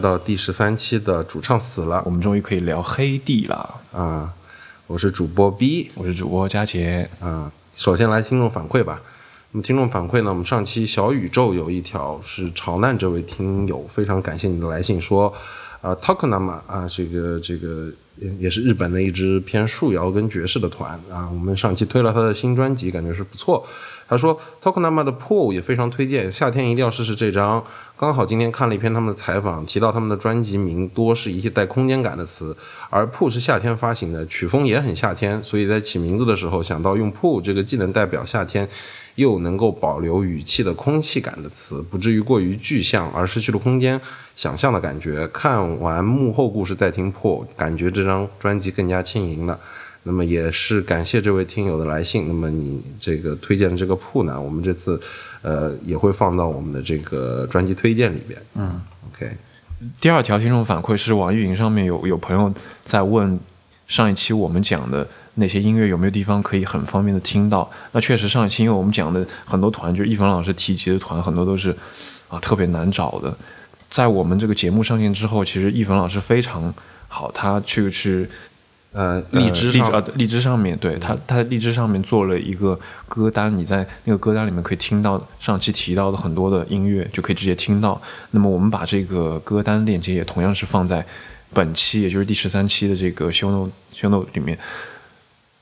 到第十三期的主唱死了我们终于可以聊黑帝了。啊！我是主播 B 我是主播佳杰，啊。首先来听众反馈吧。那么听众反馈呢，我们上期小宇宙有一条是朝难这位听友，非常感谢你的来信，说，啊 t o k o n a m a 啊，这个这个也也是日本的一支偏树摇跟爵士的团啊。我们上期推了他的新专辑，感觉是不错。他说 t o k o n a m a 的 Pool 也非常推荐，夏天一定要试试这张。刚好今天看了一篇他们的采访，提到他们的专辑名多是一些带空间感的词，而 Pool 是夏天发行的，曲风也很夏天，所以在起名字的时候想到用 Pool 这个既能代表夏天，又能够保留语气的空气感的词，不至于过于具象而失去了空间想象的感觉。看完幕后故事再听 Pool，感觉这张专辑更加轻盈了。那么也是感谢这位听友的来信。那么你这个推荐的这个铺呢，我们这次呃也会放到我们的这个专辑推荐里边。嗯，OK，第二条听众反馈是网易云上面有有朋友在问上一期我们讲的那些音乐有没有地方可以很方便的听到。那确实上一期因为我们讲的很多团，就是一凡老师提及的团，很多都是啊特别难找的。在我们这个节目上线之后，其实易凡老师非常好，他去去呃，呃荔枝上荔枝啊，荔枝上面，对他，他在荔枝上面做了一个歌单，你在那个歌单里面可以听到上期提到的很多的音乐，就可以直接听到。那么我们把这个歌单链接也同样是放在本期，也就是第十三期的这个 show note show note 里面，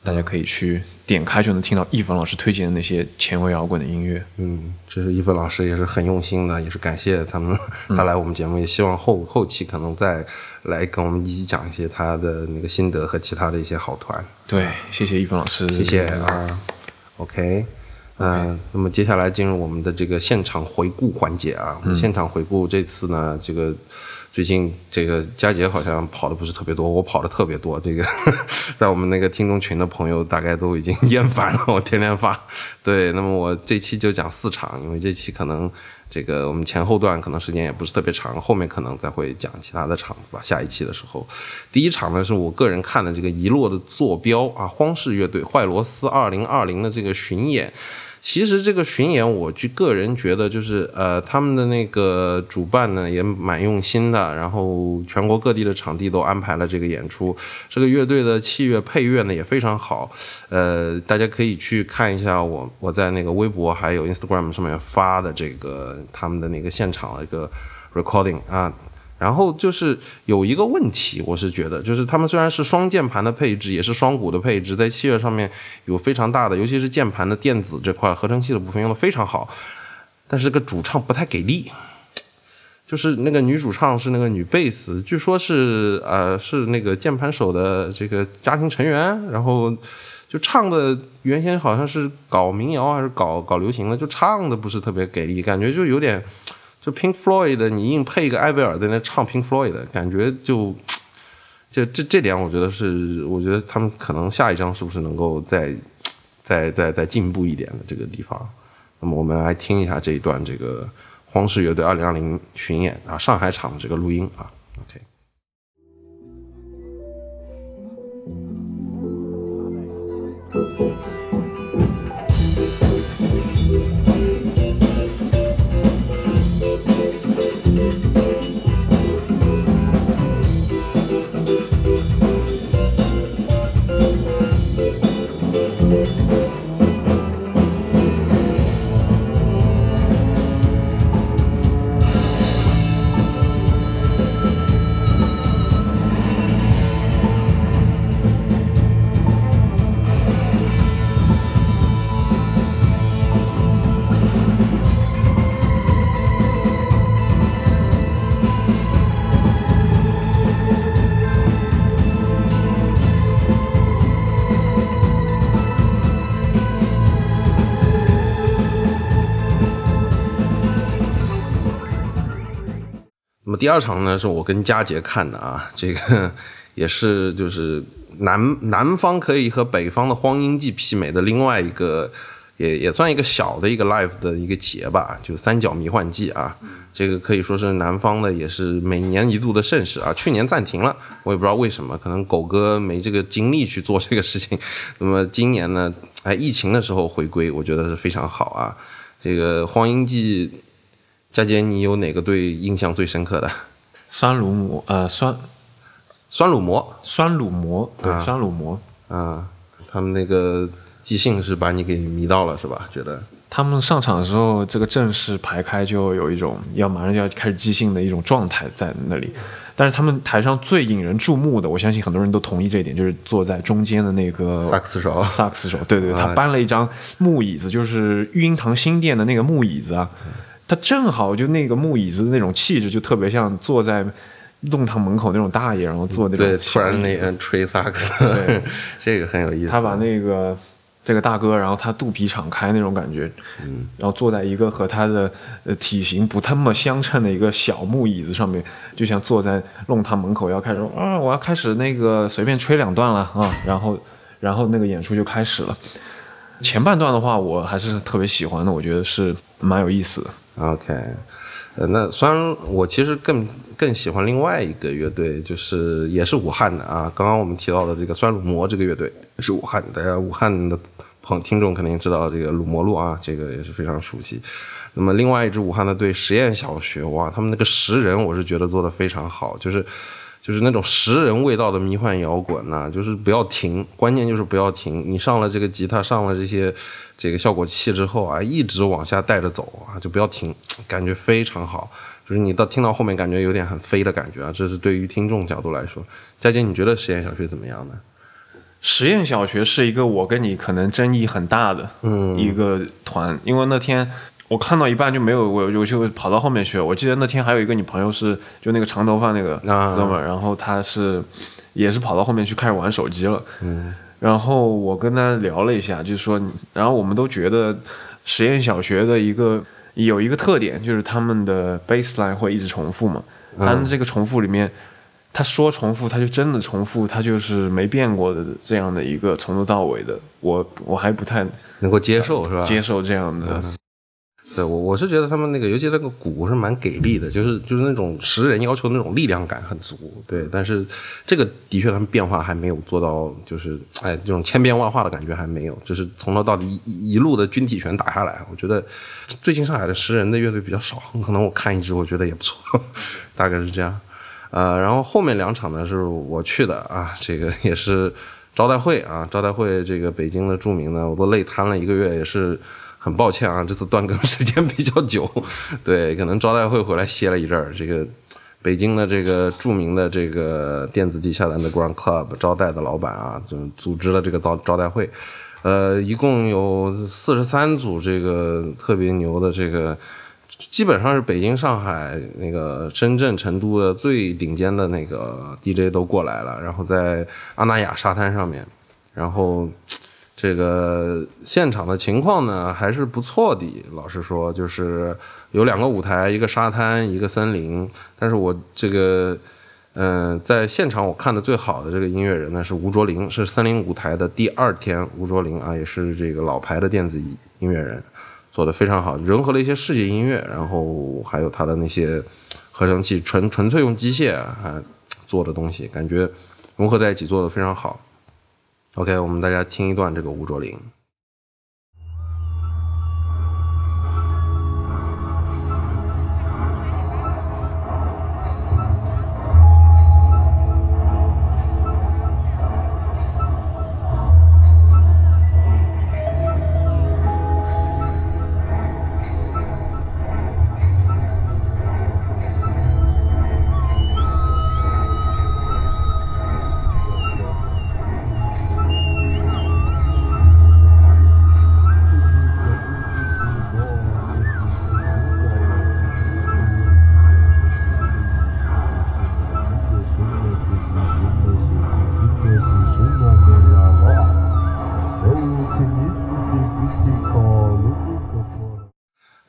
大家可以去点开就能听到易凡老师推荐的那些前卫摇滚的音乐。嗯，这是一芬老师也是很用心的，也是感谢他们他来我们节目，也希望后后期可能再来跟我们一起讲一些他的那个心得和其他的一些好团。对，谢谢易凡老师，谢谢啊。OK，嗯、那么接下来进入我们的这个现场回顾环节啊。我们现场回顾这次呢，这个最近这个佳杰好像跑的不是特别多，我跑的特别多。这个 在我们那个听众群的朋友大概都已经 厌烦了，我天天发。对，那么我这期就讲四场，因为这期可能这个我们前后段可能时间也不是特别长，后面可能再会讲其他的场吧。下一期的时候，第一场呢是我个人看的这个遗落的坐标啊，荒氏乐队坏螺丝二零二零的这个巡演。其实这个巡演，我就个人觉得就是呃，他们的那个主办呢也蛮用心的，然后全国各地的场地都安排了这个演出。这个乐队的器乐配乐呢也非常好，呃，大家可以去看一下我我在那个微博还有 Instagram 上面发的这个他们的那个现场的一个 recording 啊。然后就是有一个问题，我是觉得，就是他们虽然是双键盘的配置，也是双鼓的配置，在器乐上面有非常大的，尤其是键盘的电子这块合成器的部分用的非常好，但是个主唱不太给力。就是那个女主唱是那个女贝斯，据说是呃是那个键盘手的这个家庭成员，然后就唱的原先好像是搞民谣还是搞搞流行的，就唱的不是特别给力，感觉就有点就 Pink Floyd 的，你硬配一个艾薇儿在那唱 Pink Floyd 感觉就。就这这点，我觉得是，我觉得他们可能下一张是不是能够再再再再进步一点的这个地方。那么我们来听一下这一段这个荒石乐队二零二零巡演啊上海场的这个录音啊。OK。第二场呢，是我跟佳杰看的啊，这个 也是就是南南方可以和北方的荒音记媲美的另外一个，也也算一个小的一个 live 的一个节吧，就三角迷幻记啊，这个可以说是南方的，也是每年一度的盛事啊。去年暂停了，我也不知道为什么，可能狗哥没这个精力去做这个事情。那么今年呢，哎，疫情的时候回归，我觉得是非常好啊。这个荒音记。佳姐，你有哪个队印象最深刻的？酸乳膜，呃，酸酸乳膜酸乳膜，对，啊酸乳膜。啊，他们那个即兴是把你给迷到了是吧？觉得他们上场的时候，这个阵势排开就有一种要马上就要开始即兴的一种状态在那里。但是他们台上最引人注目的，我相信很多人都同意这一点，就是坐在中间的那个萨克斯手萨克斯手，对对，啊他搬了一张木椅子，就是育婴堂新店的那个木椅子啊，他正好就那个木椅子的那种气质，就特别像坐在弄堂门口那种大爷，然后坐那种对，突然那个吹萨克斯，对 这个很有意思。他把那个这个大哥，然后他肚皮敞开那种感觉，嗯，然后坐在一个和他的呃体型不那么相称的一个小木椅子上面，就像坐在弄堂门口要开始说啊，我要开始那个随便吹两段了啊，然后然后那个演出就开始了。前半段的话，我还是特别喜欢的，我觉得是蛮有意思的。OK，呃，那虽然我其实更更喜欢另外一个乐队，就是也是武汉的啊。刚刚我们提到的这个酸乳魔这个乐队是武汉的，武汉的朋听众肯定知道这个鲁魔路啊，这个也是非常熟悉。那么另外一支武汉的队实验小学，哇，他们那个十人我是觉得做的非常好，就是。就是那种食人味道的迷幻摇滚呐、就是不要停，关键就是不要停。你上了这个吉他，上了这些这个效果器之后啊，一直往下带着走啊，就不要停，感觉非常好。就是你到听到后面，感觉有点很飞的感觉啊，这是对于听众角度来说。佳姐，你觉得实验小学怎么样呢？实验小学是一个我跟你可能争议很大的一个团，因为那天我看到一半就没有，我我就跑到后面去了。我记得那天还有一个你朋友是就那个长头发那个啊哥们儿，然后他是也是跑到后面去开始玩手机了。嗯，然后我跟他聊了一下，就是说，然后我们都觉得实验小学的一个有一个特点，就是他们的 baseline 会一直重复嘛，他们这个重复里面。他说重复，他就真的重复，他就是没变过的这样的一个从头到尾的，我我还不太能够接受是吧？接受这样的。对我我是觉得他们那个，尤其那个鼓是蛮给力的，就是就是那种十人要求那种力量感很足，对。但是这个的确他们变化还没有做到，就是哎这种千变万化的感觉还没有，就是从头到底一一路的军体拳打下来。我觉得最近上海的十人的乐队比较少，可能我看一支我觉得也不错，大概是这样。呃，然后后面两场呢是我去的啊，这个 也是招待会啊，招待会这个北京的著名的，我都累瘫了一个月，也是很抱歉啊，这次断更时间比较久，对，可能招待会回来歇了一阵儿，这个北京的这个著名的这个电子地下的那 ground Club 招待的老板啊，就组织了这个招招待会，呃，一共有四十三组这个特别牛的这个。基本上是北京、上海、那个深圳、成都的最顶尖的那个 DJ 都过来了，然后在阿那亚沙滩上面，然后这个现场的情况呢还是不错的。老实说，就是有两个舞台，一个沙滩，一个森林。但是我这个，嗯、在现场我看的最好的这个音乐人呢是吴卓林，是森林舞台的第二天，吴卓林啊，也是这个老牌的电子音乐人。做的非常好，融合了一些世界音乐，然后还有他的那些合成器，纯纯粹用机械啊做的东西，感觉融合在一起做的非常好。OK，我们大家听一段这个吴卓林。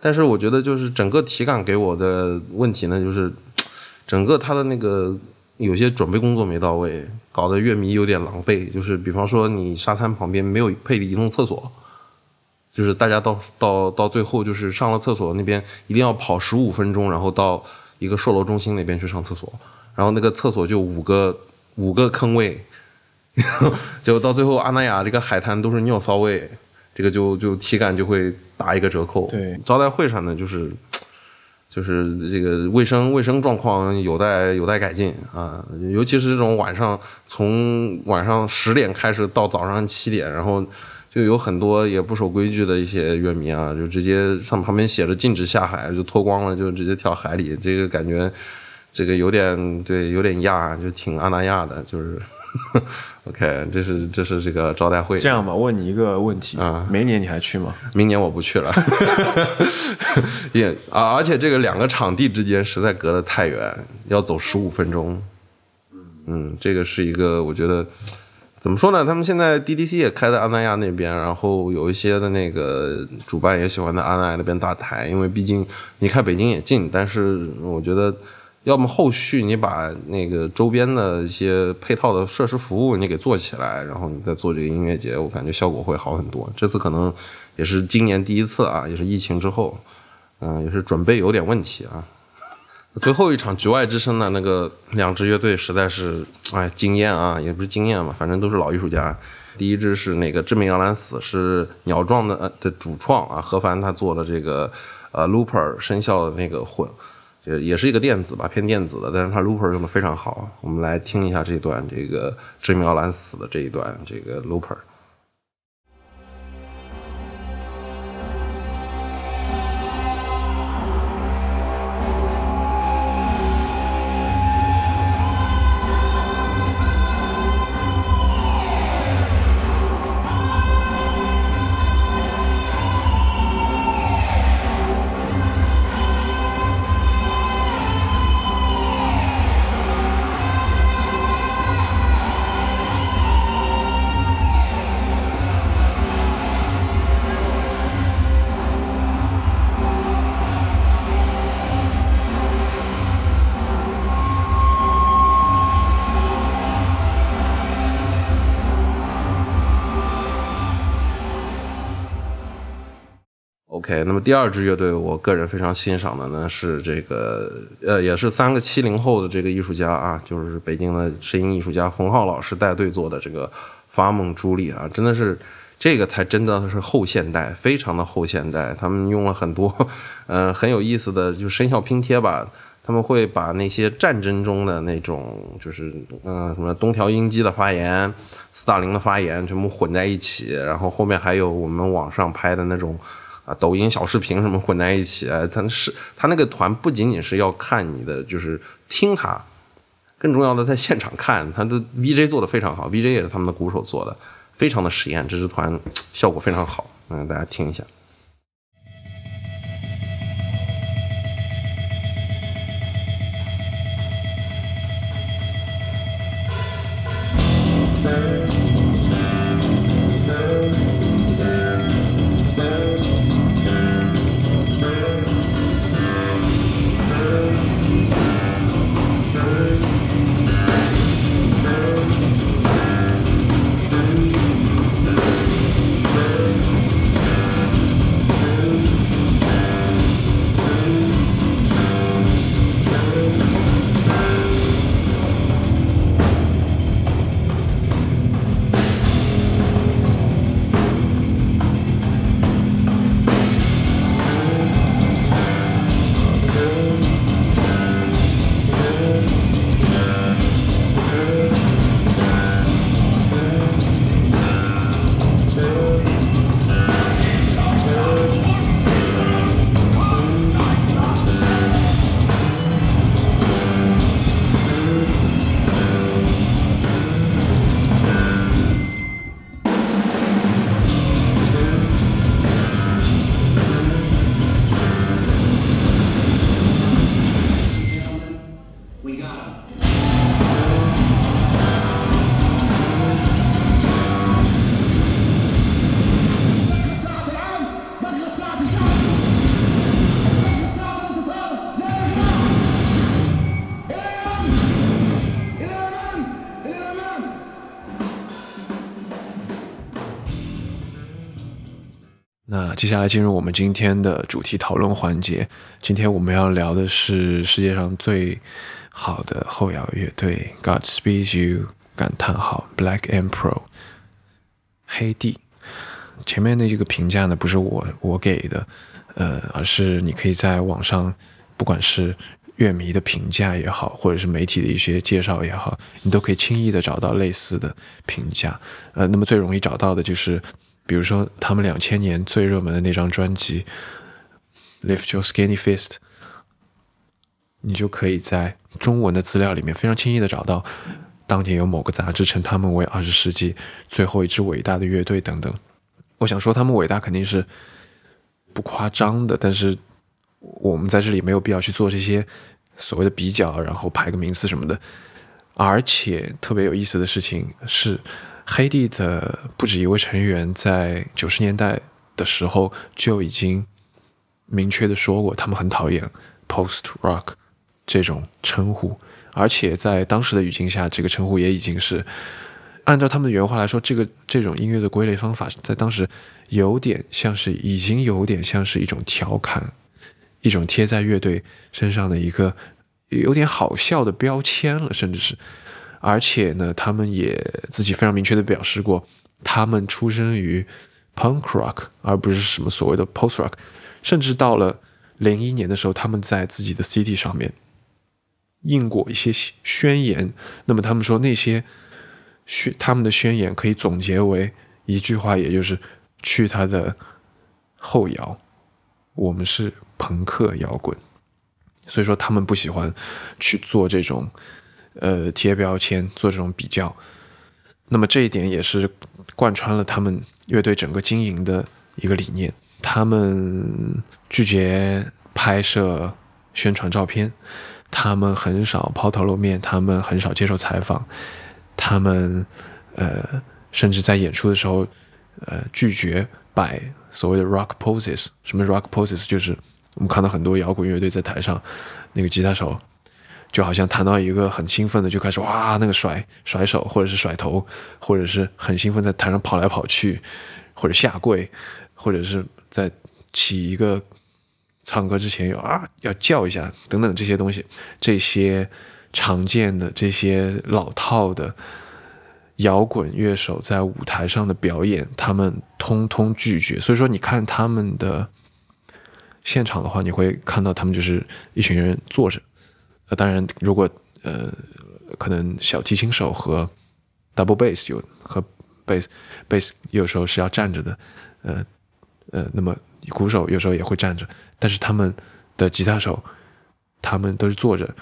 但是我觉得就是整个体感给我的问题呢，就是 整个他的那个有些准备工作没到位，搞得乐迷有点狼狈。就是比方说你沙滩旁边没有配移动厕所，就是大家到到到最后就是上了厕所那边一定要跑十五分钟，然后到一个售楼中心那边去上厕所，然后那个厕所就五个五个坑位，结果到最后阿那亚这个海滩都是尿骚味。这个就就体感就会打一个折扣。对，招待会上呢，就是就是这个卫生卫生状况有待有待改进啊，尤其是这种晚上从晚上十点开始到早上七点，然后就有很多也不守规矩的一些乐迷啊，就直接上旁边写着禁止下海，就脱光了就直接跳海里，这个感觉这个有点对有点亚，就挺阿那亚的，就是 OK，这是这是这个招待会。这样吧，问你一个问题啊，明年你还去吗？明年我不去了，也啊，而且这个两个场地之间实在隔得太远，要走十五分钟。嗯，这个是一个我觉得怎么说呢？他们现在 DDC 也开在阿那亚那边，然后有一些的那个主办也喜欢在阿那亚那边搭台，因为毕竟你看北京也近。但是我觉得，要么后续你把那个周边的一些配套的设施服务你给做起来，然后你再做这个音乐节，我感觉效果会好很多。这次可能也是今年第一次啊，也是疫情之后，嗯、也是准备有点问题啊。最后一场局外之声呢，那个两支乐队实在是哎惊艳啊，也不是惊艳嘛，反正都是老艺术家。第一支是那个致命摇篮死，是鸟壮的呃的主创啊，何凡他做的这个呃 looper 声效的那个混，也也是一个电子吧，偏电子的，但是它 looper 用的非常好。我们来听一下这段这个致命摇篮死的这一段这个 looper。第二支乐队，我个人非常欣赏的呢是这个，呃，也是三个七零后的这个艺术家啊，就是北京的声音艺术家冯浩老师带队做的这个发梦朱莉啊，真的是这个才真的是后现代，非常的后现代。他们用了很多，呃，很有意思的就声效拼贴吧。他们会把那些战争中的那种，就是嗯、什么东条英机的发言、斯大林的发言全部混在一起，然后后面还有我们网上拍的那种。啊，抖音小视频什么混在一起，他是他那个团不仅仅是要看你的，就是听他，更重要的在现场看他的 VJ 做的非常好，VJ 也是他们的鼓手做的，非常的实验，这支团效果非常好，嗯，大家听一下。接下来进入我们今天的主题讨论环节。今天我们要聊的是世界上最好的后摇乐队 Godspeed You！感叹号 Black Emperor 黑帝。前面的这个评价呢，不是我我给的，呃，而是你可以在网上不管是乐迷的评价也好，或者是媒体的一些介绍也好，你都可以轻易的找到类似的评价。呃，那么最容易找到的就是，比如说他们两千年最热门的那张专辑《Lift Your Skinny Fist》，你就可以在中文的资料里面非常轻易的找到，当年有某个杂志称他们为二十世纪最后一支伟大的乐队等等。我想说他们伟大肯定是不夸张的，但是我们在这里没有必要去做这些所谓的比较，然后排个名次什么的。而且特别有意思的事情是，黑帝的不止一位成员在九十年代的时候就已经明确的说过，他们很讨厌 post rock 这种称呼，而且在当时的语境下，这个称呼也已经是按照他们的原话来说，这个这种音乐的归类方法，在当时有点像是已经有点像是一种调侃，一种贴在乐队身上的一个有点好笑的标签了，甚至是，而且呢，他们也自己非常明确的表示过，他们出生于 punk rock，而不是什么所谓的 post rock，甚至到了零一年的时候，他们在自己的 CD 上面印过一些宣言，那么他们说那些宣他们的宣言可以总结为一句话，也就是去他的后摇，我们是朋克摇滚。所以说他们不喜欢去做这种呃贴标签，做这种比较。那么这一点也是贯穿了他们乐队整个经营的一个理念。他们拒绝拍摄宣传照片，他们很少抛头露面，他们很少接受采访，他们呃甚至在演出的时候呃拒绝摆所谓的 rock poses。什么 rock poses？就是我们看到很多摇滚乐队在台上，那个吉他手就好像谈到一个很兴奋的，就开始哇那个甩甩手，或者是甩头，或者是很兴奋在台上跑来跑去，或者下跪，或者是在起一个唱歌之前有啊要叫一下等等这些东西，这些常见的这些老套的摇滚乐手在舞台上的表演，他们通通拒绝。所以说，你看他们的现场的话，你会看到他们就是一群人坐着。呃，当然，如果呃可能小提琴手和 double bass 有和 bass bass 有时候是要站着的，呃呃，那么鼓手有时候也会站着，但是他们的吉他手他们都是坐着，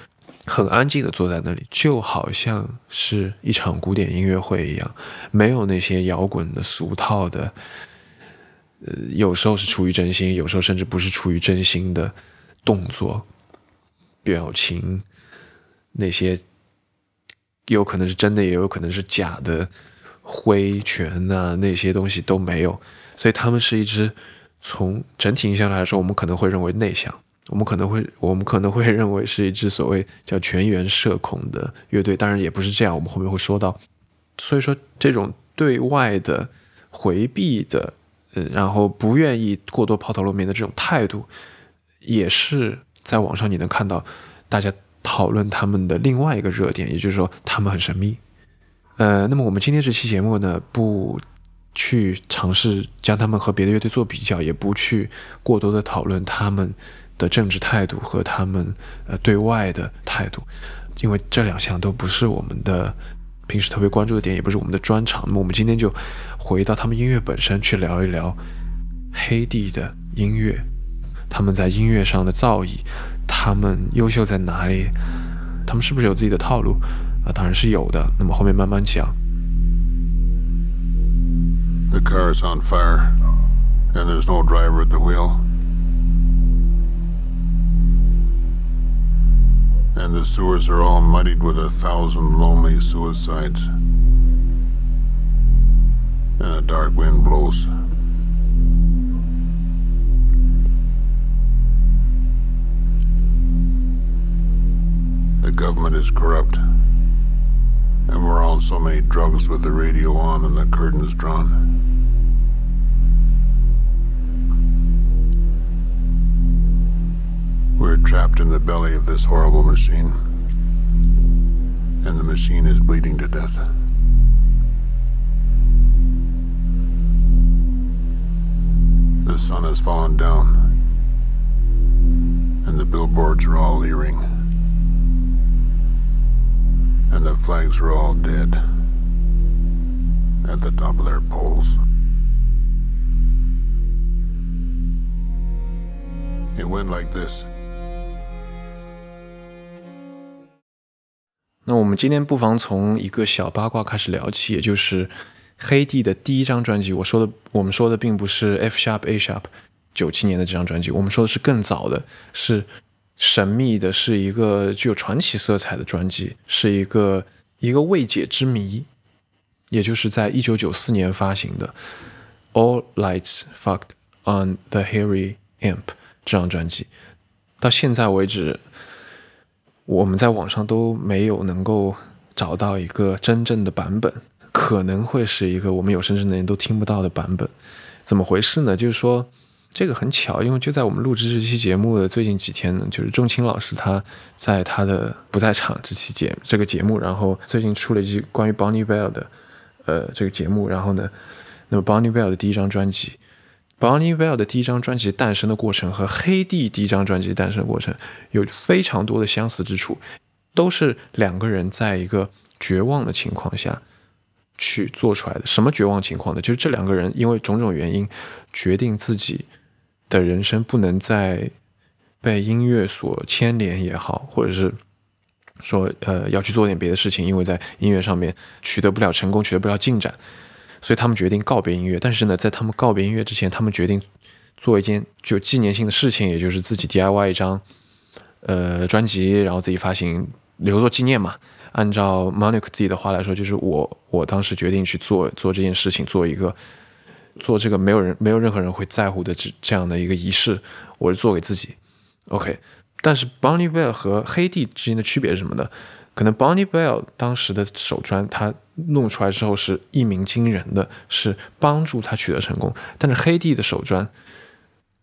很安静的坐在那里，就好像是一场古典音乐会一样，没有那些摇滚的俗套的，呃，有时候是出于真心，有时候甚至不是出于真心的动作、表情，那些有可能是真的，也有可能是假的挥拳啊，那些东西都没有，所以他们是一支从整体印象来说，我们可能会认为内向。我们可能会，我们可能会认为是一支所谓叫全员社恐的乐队，当然也不是这样，我们后面会说到。所以说，这种对外的回避的，呃，然后不愿意过多抛头露面的这种态度，也是在网上你能看到大家讨论他们的另外一个热点，也就是说他们很神秘。呃，那么我们今天这期节目呢，不去尝试将他们和别的乐队做比较，也不去过多的讨论他们。的政治态度和他们呃对外的态度，因为这两项都不是我们的平时特别关注的点，也不是我们的专长。那么我们今天就回到他们音乐本身去聊一聊黑帝的音乐，他们在音乐上的造诣，他们优秀在哪里？他们是不是有自己的套路？啊，当然是有的。那么后面慢慢讲。The car is on fire, and there's no driver at the wheel. And the sewers are all muddied with a thousand lonely suicides. And a dark wind blows. The government is corrupt. And we're on so many drugs with the radio on and the curtains drawn. We're trapped in the belly of this horrible machine. And the machine is bleeding to death. The sun has fallen down. And the billboards are all leering. And the flags are all dead at the top of their poles. It went like this. 那我们今天不妨从一个小八卦开始聊起，也就是黑帝的第一张专辑。我说的，我们说的并不是 F sharp A sharp 九七年的这张专辑，我们说的是更早的，是神秘的，是一个具有传奇色彩的专辑，是一个一个未解之谜，也就是在一九九四年发行的《All Lights Fucked on the Hairy Amp》这张专辑，到现在为止。我们在网上都没有能够找到一个真正的版本，可能会是一个我们有生之年都听不到的版本。怎么回事呢？就是说，这个很巧，因为就在我们录制这期节目的最近几天呢，就是钟青老师他在他的不在场这期节这个节目，然后最近出了一期关于 Bonnie Bell 的呃这个节目，然后呢，那么 Bonnie Bell 的第一张专辑。Bonnie Bell 的第一张专辑诞生的过程和黑帝第一张专辑诞生的过程有非常多的相似之处，都是两个人在一个绝望的情况下去做出来的。什么绝望情况呢？就是这两个人因为种种原因，决定自己的人生不能再被音乐所牵连也好，或者是说呃要去做点别的事情，因为在音乐上面取得不了成功，取得不了进展。所以他们决定告别音乐，但是呢，在他们告别音乐之前，他们决定做一件就纪念性的事情，也就是自己 DIY 一张呃专辑，然后自己发行留作纪念嘛。按照 Monica 自己的话来说，就是我我当时决定去做做这件事情，做一个做这个没有人没有任何人会在乎的这这样的一个仪式，我是做给自己。OK，但是 Bonnie Bell 和黑帝之间的区别是什么呢？可能 Bonnie Bell 当时的手砖，他弄出来之后是一鸣惊人的，是帮助他取得成功。但是黑帝的手砖，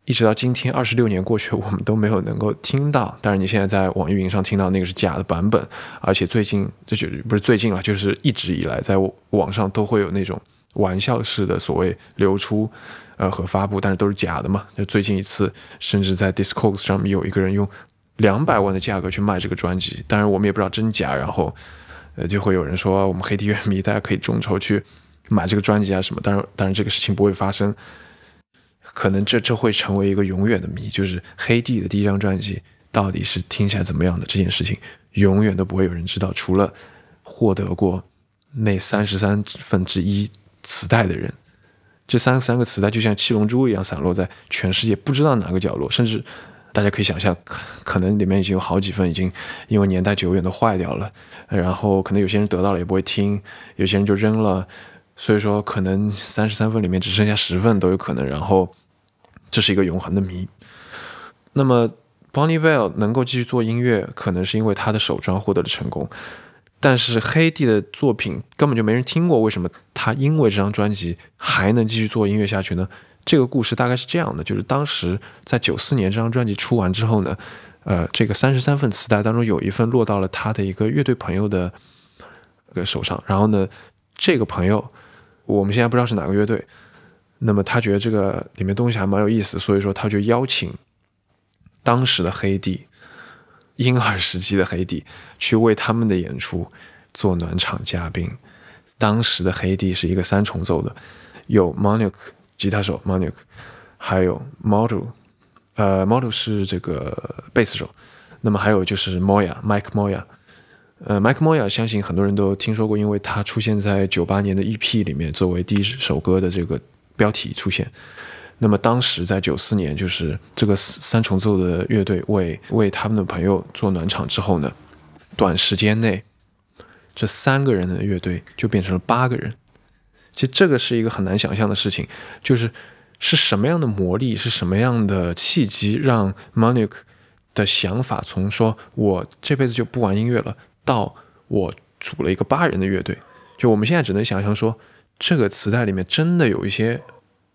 一直到今天二十六年过去，我们都没有能够听到。当然，你现在在网易云上听到那个是假的版本，而且最近这就不是最近了，就是一直以来在网上都会有那种玩笑式的所谓流出，呃和发布，但是都是假的嘛。就最近一次，甚至在 Discogs 上面有一个人用。两百万的价格去卖这个专辑，当然我们也不知道真假，然后，呃，就会有人说我们黑地乐迷大家可以众筹去买这个专辑啊什么，当然，当然这个事情不会发生，可能这这会成为一个永远的谜，就是黑帝的第一张专辑到底是听起来怎么样的这件事情，永远都不会有人知道，除了获得过那三十三分之一磁带的人，这三三个磁带就像七龙珠一样散落在全世界不知道哪个角落，甚至。大家可以想象，可能里面已经有好几份已经因为年代久远都坏掉了，然后可能有些人得到了也不会听，有些人就扔了，所以说可能三十三份里面只剩下十份都有可能，然后这是一个永恒的谜。那么 Bonnie Bell 能够继续做音乐，可能是因为他的首专获得了成功，但是黑帝的作品根本就没人听过，为什么他因为这张专辑还能继续做音乐下去呢？这个故事大概是这样的，就是当时在九四年这张专辑出完之后呢，呃，这个三十三份磁带当中有一份落到了他的一个乐队朋友的呃手上，然后呢，这个朋友我们现在不知道是哪个乐队，那么他觉得这个里面东西还蛮有意思，所以说他就邀请当时的黑帝，婴儿时期的黑帝去为他们的演出做暖场嘉宾。当时的黑帝是一个三重奏的，有 Monica。吉他手 Monik，还有 Model，呃，Model 是这个贝斯手，那么还有就是 Moya，Mike Moya，呃，Mike Moya 相信很多人都听说过，因为他出现在九八年的 EP 里面，作为第一首歌的这个标题出现。那么当时在九四年，就是这个三重奏的乐队为为他们的朋友做暖场之后呢，短时间内，这三个人的乐队就变成了八个人。其实这个是一个很难想象的事情，就是是什么样的魔力，是什么样的契机，让 Monique 的想法从说我这辈子就不玩音乐了，到我组了一个八人的乐队。就我们现在只能想象说，这个磁带里面真的有一些，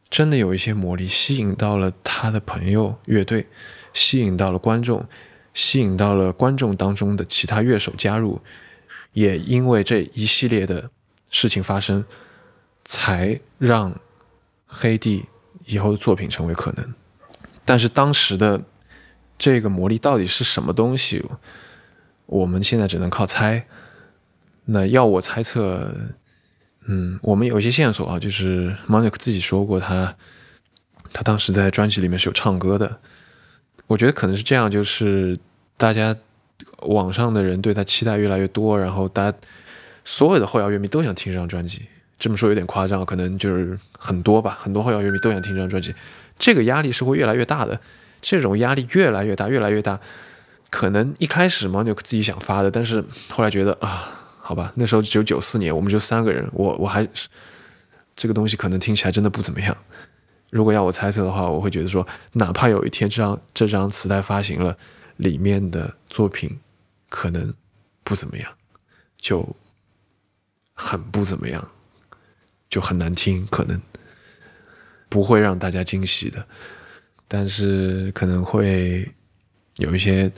真的有一些魔力，吸引到了他的朋友乐队，吸引到了观众，吸引到了观众当中的其他乐手加入，也因为这一系列的事情发生。才让黑帝以后的作品成为可能，但是当时的这个魔力到底是什么东西，我们现在只能靠猜。那要我猜测，嗯，我们有一些线索啊，就是 Monica 自己说过，他他当时在专辑里面是有唱歌的。我觉得可能是这样，就是大家网上的人对他期待越来越多，然后大家所有的后摇乐迷都想听这张专辑。这么说有点夸张，可能就是很多吧，很多后摇乐迷都想听这张专辑。这个压力是会越来越大的，这种压力越来越大，越来越大。可能一开始 Monica 自己想发的，但是后来觉得啊。好吧，那时候只有九四年，我们就三个人，我我还是这个东西可能听起来真的不怎么样。如果要我猜测的话，我会觉得说，哪怕有一天这张这张磁带发行了，里面的作品可能不怎么样，就很不怎么样，就很难听，可能不会让大家惊喜的，但是可能会有一些。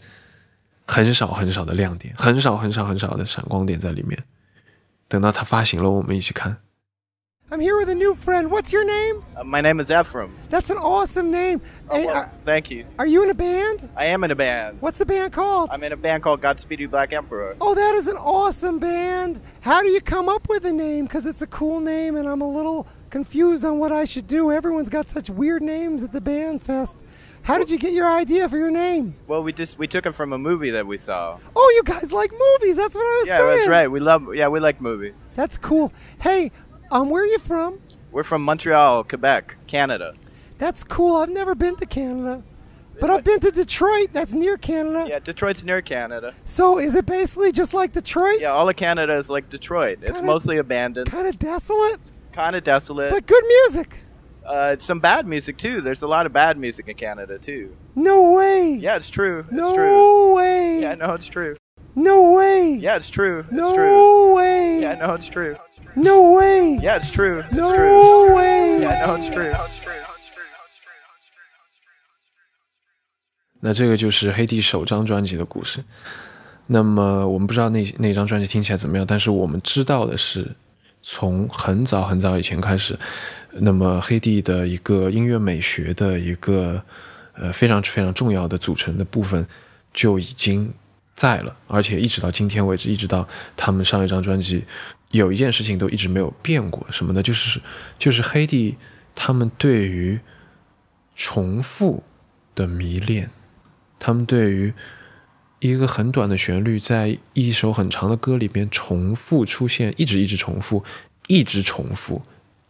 很少很少的亮点，很少很少很少的闪光点在里面。等到它发行了，我们一起看。I'm here with a new friend. What's your name? Uh, my name is Ephraim. That's an awesome name. Oh, Hey, well, uh, thank you. are you in a band? I am in a band. What's the band called? I'm in a band called Godspeed You Black Emperor. Oh, that is an awesome band. How do you come up with a name? Because it's a cool name, and I'm a little confused on what I should do. Everyone's got such weird names at the band fest. How did you get your idea for your name? Well, we just we took it from a movie that we saw. Oh, you guys like movies. That's what I was Yeah, saying. that's right. We love yeah, we like movies. That's cool. Hey, um, where are you from? We're from Montreal, Quebec, Canada. That's cool. I've never been to Canada. But I've been to Detroit. That's near Canada. Yeah, Detroit's near Canada. So is it basically just like Detroit? Yeah, all of Canada is like Detroit. It's Kinda- mostly abandoned, Kind of desolate, kind of desolate. but good music Uh, some bad music too. There's a lot of bad music in Canada too. No way. Yeah, it's true. It's no true. way. Yeah, no, it's true. No way. Yeah, it's true. It's no true. way. Yeah, no, it's true. No way. Yeah, it's true. It's no true. way. Yeah, no, it's true. 那这个就是黑帝首张专辑的故事。那么我们不知道那那张专辑听起来怎么样，但是我们知道的是，从很早很早以前开始， 那么黑帝的一个音乐美学的一个呃非常非常重要的组成的部分就已经在了，而且一直到今天为止，一直到他们上一张专辑，有一件事情都一直没有变过，什么呢？就是就是黑帝他们对于重复的迷恋。他们对于一个很短的旋律，在一首很长的歌里边重复出现，一直一直重复，一直重复，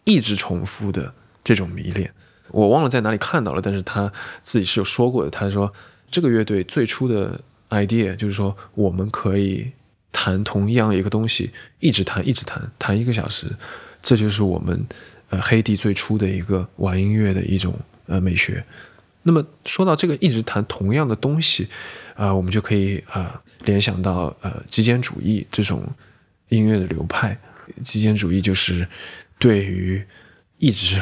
一直重复的这种迷恋，我忘了在哪里看到了，但是他自己是有说过的。他说，这个乐队最初的 idea 就是说，我们可以弹同样一个东西，一直弹，一直弹，弹一个小时，这就是我们呃黑帝最初的一个玩音乐的一种呃美学。那么说到这个一直弹同样的东西，啊、我们就可以啊、联想到呃极简主义这种音乐的流派。极简主义就是对于一直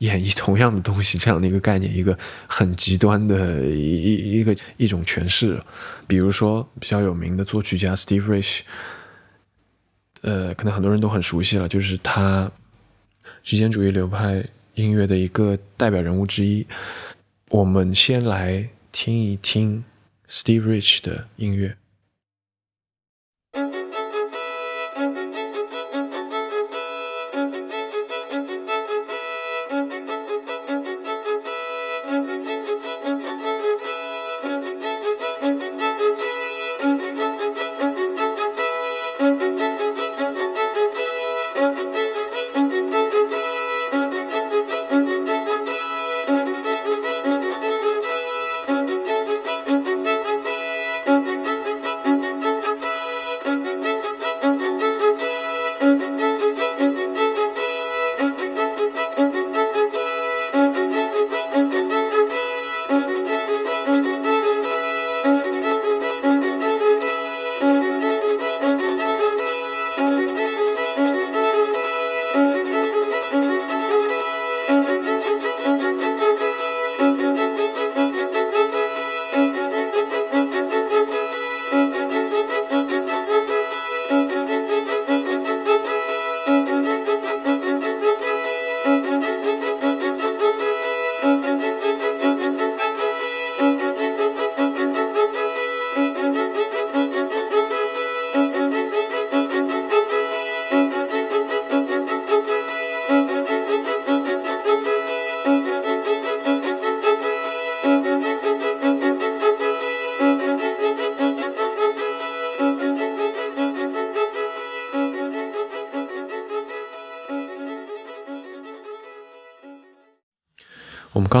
演绎同样的东西这样的一个概念，一个很极端的一一个一种诠释。比如说比较有名的作曲家 Steve Reich，呃，可能很多人都很熟悉了，就是他极简主义流派音乐的一个代表人物之一。我们先来听一听 Steve Rich 的音乐。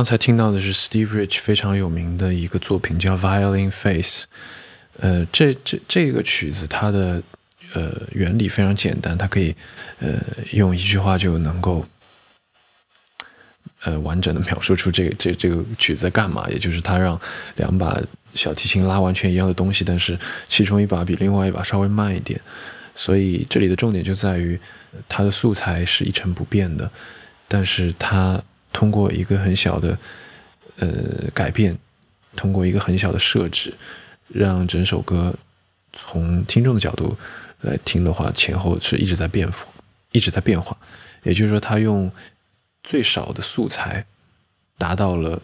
才听到的是 Steve Rich 非常有名的一个作品，叫《Violin Face》。呃，这这这个曲子它的呃原理非常简单，它可以呃用一句话就能够呃完整的描述出这个这这个曲子在干嘛，也就是它让两把小提琴拉完全一样的东西，但是其中一把比另外一把稍微慢一点。所以这里的重点就在于它的素材是一成不变的，但是它通过一个很小的呃改变，通过一个很小的设置。让整首歌从听众的角度来听的话，前后是一直在变化，一直在变化。也就是说，他用最少的素材达到了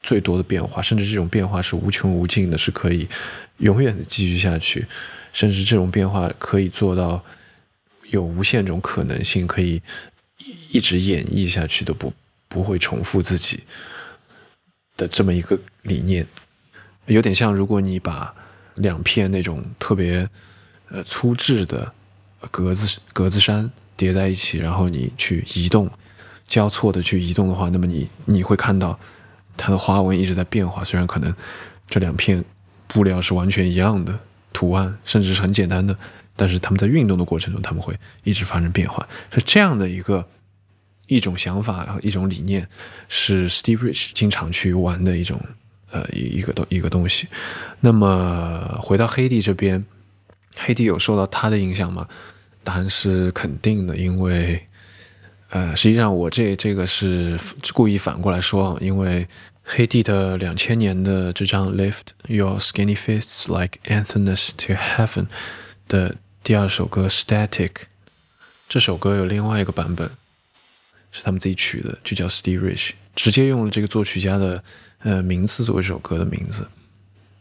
最多的变化，甚至这种变化是无穷无尽的，是可以永远的继续下去。甚至这种变化可以做到有无限种可能性，可以一直演绎下去都不不会重复自己的这么一个理念。有点像，如果你把两片那种特别呃粗制的格子格子衫叠在一起，然后你去移动，交错的去移动的话，那么你你会看到它的花纹一直在变化。虽然可能这两片布料是完全一样的图案，甚至是很简单的，但是他们在运动的过程中，他们会一直发生变化。是这样的一个一种想法和，一种理念，是 Steve Rich 经常去玩的一种。呃，一一个东一个东西，那么回到黑帝这边，黑帝有受到他的影响吗？答案是肯定的，因为呃，实际上我这这个是故意反过来说啊，因为黑帝的两千年的这张《Lift Your Skinny Fists Like Anthems to Heaven》的第二首歌《Static》，这首歌有另外一个版本，是他们自己取的，就叫 Steve Rich，直接用了这个作曲家的。呃，名字作为这首歌的名字，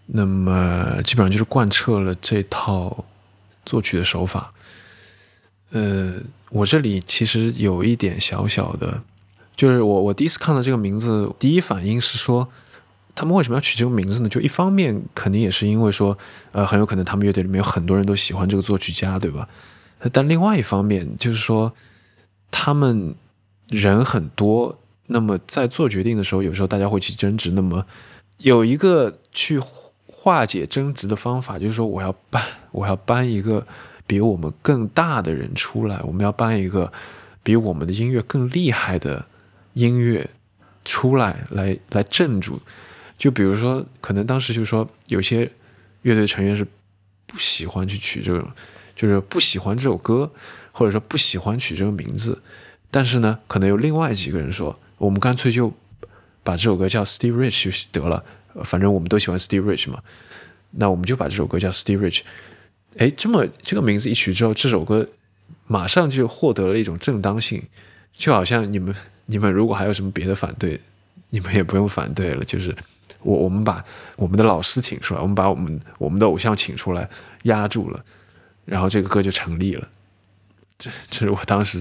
那么基本上就是贯彻了这套作曲的手法。呃，我这里其实有一点小小的，就是我我第一次看到这个名字，第一反应是说，他们为什么要取这个名字呢？就一方面肯定也是因为说，呃，很有可能他们乐队里面有很多人都喜欢这个作曲家，对吧？但另外一方面就是说，他们人很多。那么在做决定的时候，有时候大家会起争执。那么有一个去化解争执的方法，就是说我要搬，我要搬一个比我们更大的人出来，我们要搬一个比我们的音乐更厉害的音乐出来，来来镇住。就比如说，可能当时就是说，有些乐队成员是不喜欢去取这种，就是不喜欢这首歌，或者说不喜欢取这个名字。但是呢，可能有另外几个人说。我们干脆就把这首歌叫 Steve Rich 就得了，反正我们都喜欢 Steve Rich 嘛。那我们就把这首歌叫 Steve Rich。哎，这么这个名字一取之后，这首歌马上就获得了一种正当性，就好像你们你们如果还有什么别的反对，你们也不用反对了。就是我我们把我们的老师请出来，我们把我们我们的偶像请出来压住了，然后这个歌就成立了。这这是我当时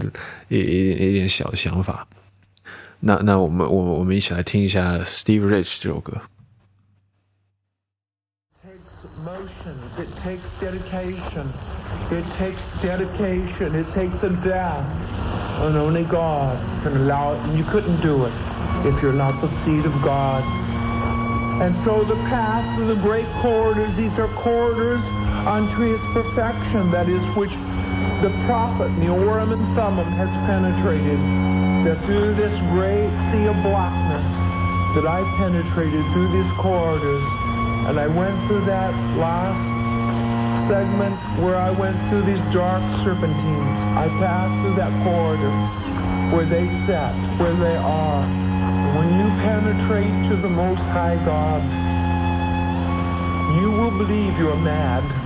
一一点一点小的想法。那那我们我我们一起来听一下 Steve Rich 这首歌。Motions, it takes dedication. It takes dedication. It takes a death. And only God can allow it. And you couldn't do it if you're not the seed of God. And so the path to the great corridors, these are corridors unto his perfection, that is, which the prophet, the Urim and Thummim, has penetrated that through this great sea of blackness that I penetrated through these corridors and I went through that last segment where I went through these dark serpentines. I passed through that corridor where they sat, where they are. When you penetrate to the Most High God, you will believe you're mad.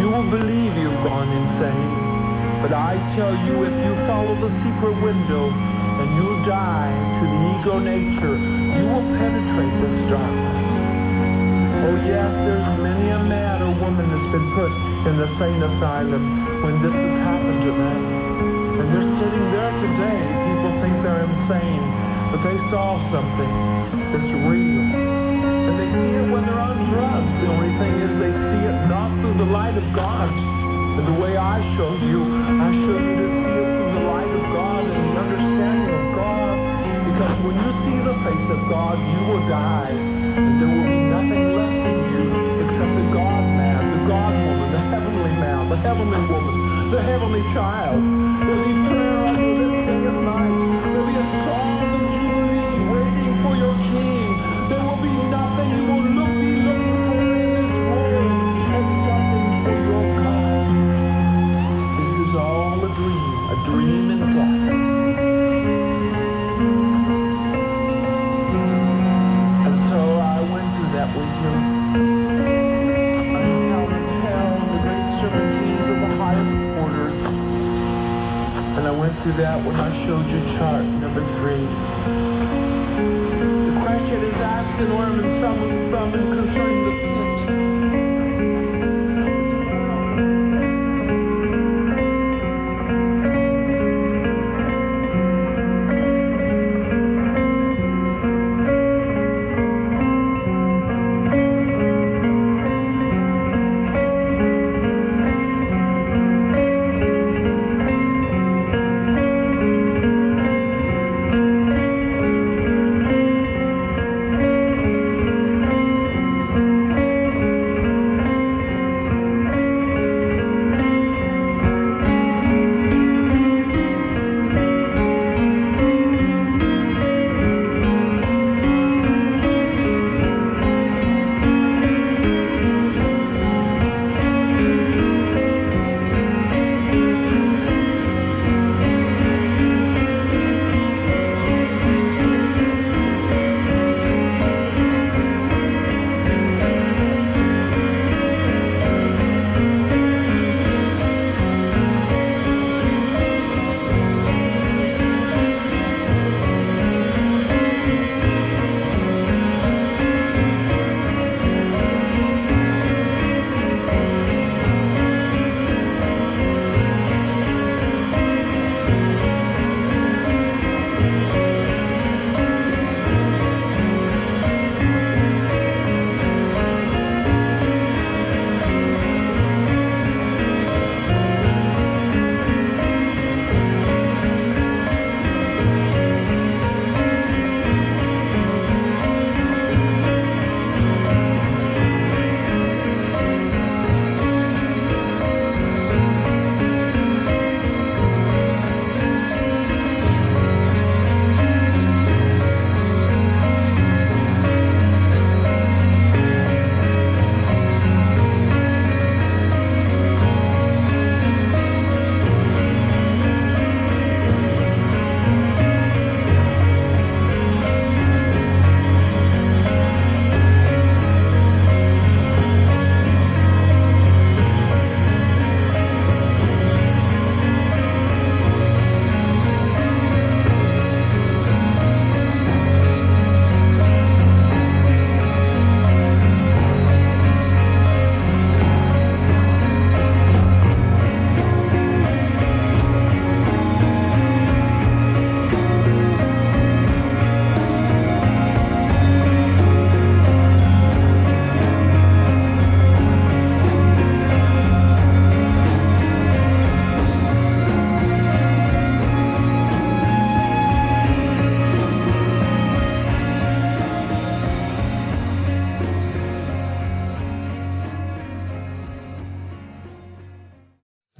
You will believe you've gone insane. But I tell you, if you follow the secret window, and you'll die to the ego nature. You will penetrate this darkness. Oh yes, there's many a man or woman that's been put in the sane asylum when this has happened to them. And they're sitting there today. People think they're insane, but they saw something that's real. And they see it when they're on drugs. The only thing is they see it not through the light of God. And the way I showed you, I showed you to see it through the light of God and the understanding of God. Because when you see the face of God, you will die, and there will be nothing left in you except the God man, the God woman, the heavenly man, the heavenly woman, the heavenly child. On your lips day and night. That when I showed you chart number three. The question is in Orman Summon from and concerning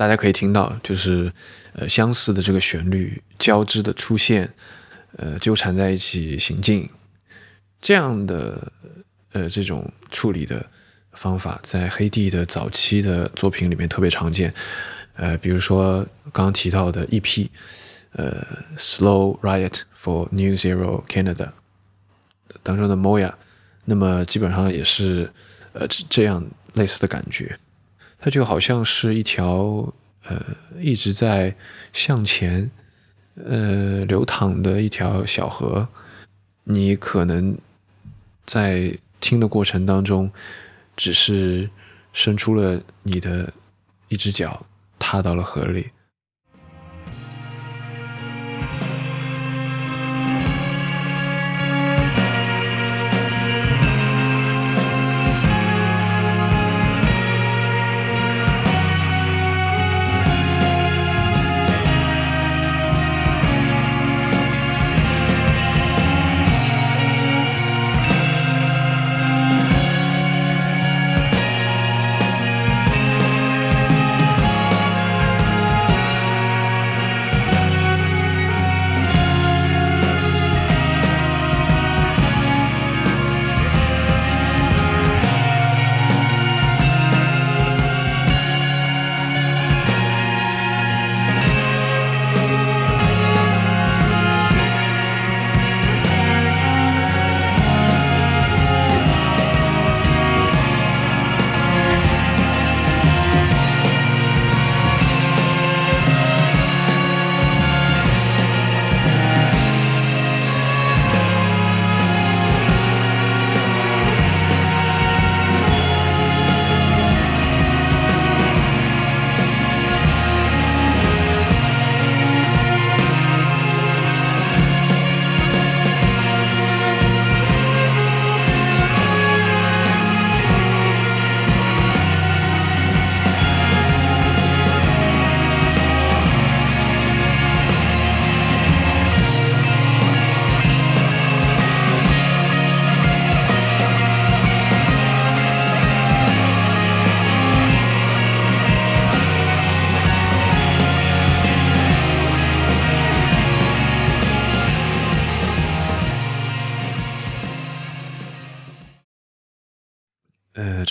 大家可以听到，就是呃相似的这个旋律交织的出现，呃纠缠在一起行进，这样的呃这种处理的方法，在黑帝的早期的作品里面特别常见，呃比如说刚刚提到的 EP，呃 Slow Riot for New Zero Canada 当中的 Moya，那么基本上也是呃这这样类似的感觉。它就好像是一条呃一直在向前呃流淌的一条小河，你可能在听的过程当中，只是伸出了你的一只脚踏到了河里。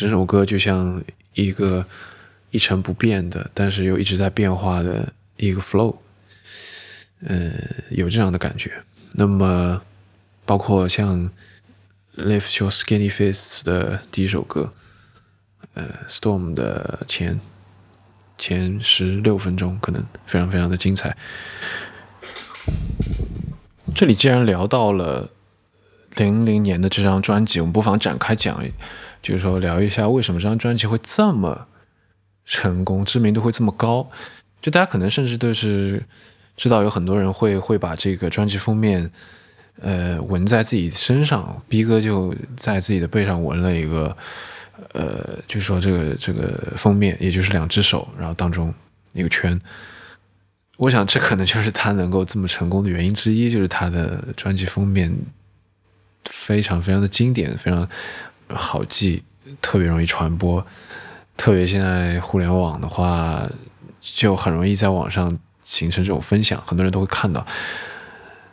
这首歌就像一个一成不变的，但是又一直在变化的一个 flow，呃，有这样的感觉。那么，包括像 Lift Your Skinny Fists 的第一首歌，呃，Storm 的前前十六分钟可能非常非常的精彩。这里既然聊到了零零年的这张专辑，我们不妨展开讲，就是说聊一下为什么这张专辑会这么成功，知名度会这么高。就大家可能甚至都是知道有很多人会会把这个专辑封面，呃，纹在自己身上。逼哥就在自己的背上纹了一个，呃，就是说这个这个封面，也就是两只手，然后当中一个圈。我想这可能就是他能够这么成功的原因之一，就是他的专辑封面非常非常的经典，非常好记，特别容易传播。特别现在互联网的话，就很容易在网上形成这种分享，很多人都会看到。